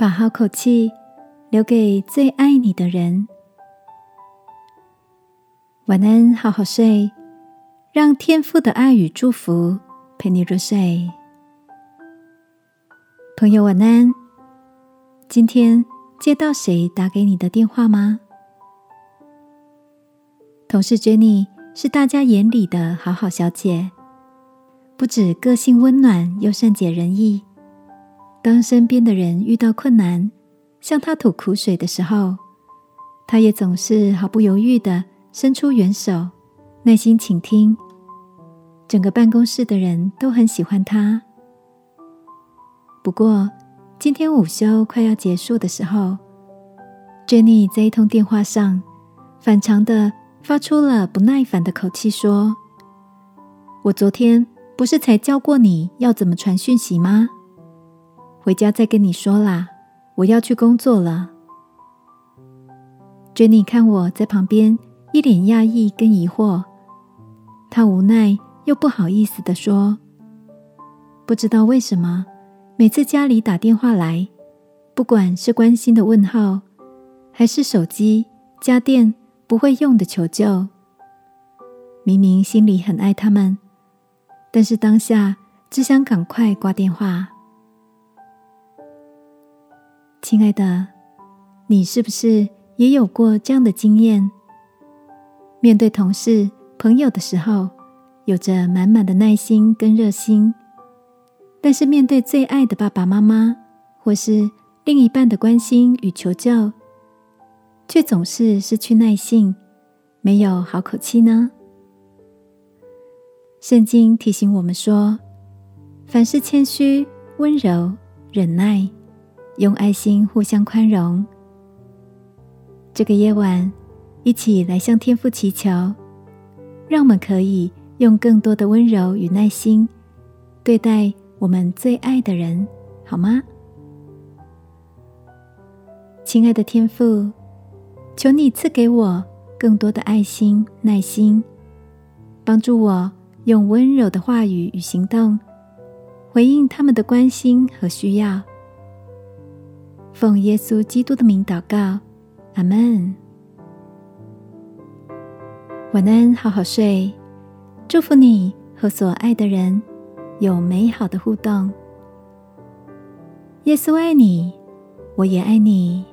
把好口气留给最爱你的人。晚安，好好睡，让天父的爱与祝福陪你入睡。朋友，晚安。今天接到谁打给你的电话吗？同事 Jenny 是大家眼里的好好小姐，不止个性温暖，又善解人意。当身边的人遇到困难，向他吐苦水的时候，他也总是毫不犹豫的伸出援手，耐心倾听。整个办公室的人都很喜欢他。不过，今天午休快要结束的时候，Jenny 在一通电话上反常的发出了不耐烦的口气，说：“我昨天不是才教过你要怎么传讯息吗？”回家再跟你说啦，我要去工作了。Jenny 看我在旁边一脸讶异跟疑惑，她无奈又不好意思的说：“不知道为什么，每次家里打电话来，不管是关心的问候，还是手机家电不会用的求救，明明心里很爱他们，但是当下只想赶快挂电话。”亲爱的，你是不是也有过这样的经验？面对同事、朋友的时候，有着满满的耐心跟热心；但是面对最爱的爸爸妈妈或是另一半的关心与求救，却总是失去耐性，没有好口气呢？圣经提醒我们说：凡事谦虚、温柔、忍耐。用爱心互相宽容。这个夜晚，一起来向天父祈求，让我们可以用更多的温柔与耐心对待我们最爱的人，好吗？亲爱的天父，求你赐给我更多的爱心、耐心，帮助我用温柔的话语与行动回应他们的关心和需要。奉耶稣基督的名祷告，阿门。晚安，好好睡。祝福你和所爱的人有美好的互动。耶稣爱你，我也爱你。